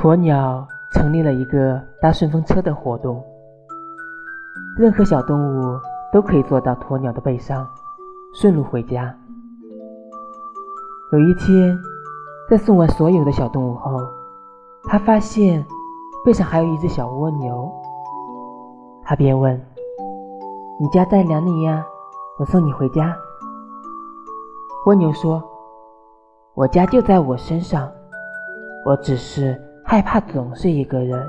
鸵鸟成立了一个搭顺风车的活动，任何小动物都可以坐到鸵鸟的背上，顺路回家。有一天，在送完所有的小动物后，他发现背上还有一只小蜗牛。他便问：“你家在哪里呀？我送你回家。”蜗牛说：“我家就在我身上，我只是害怕总是一个人。”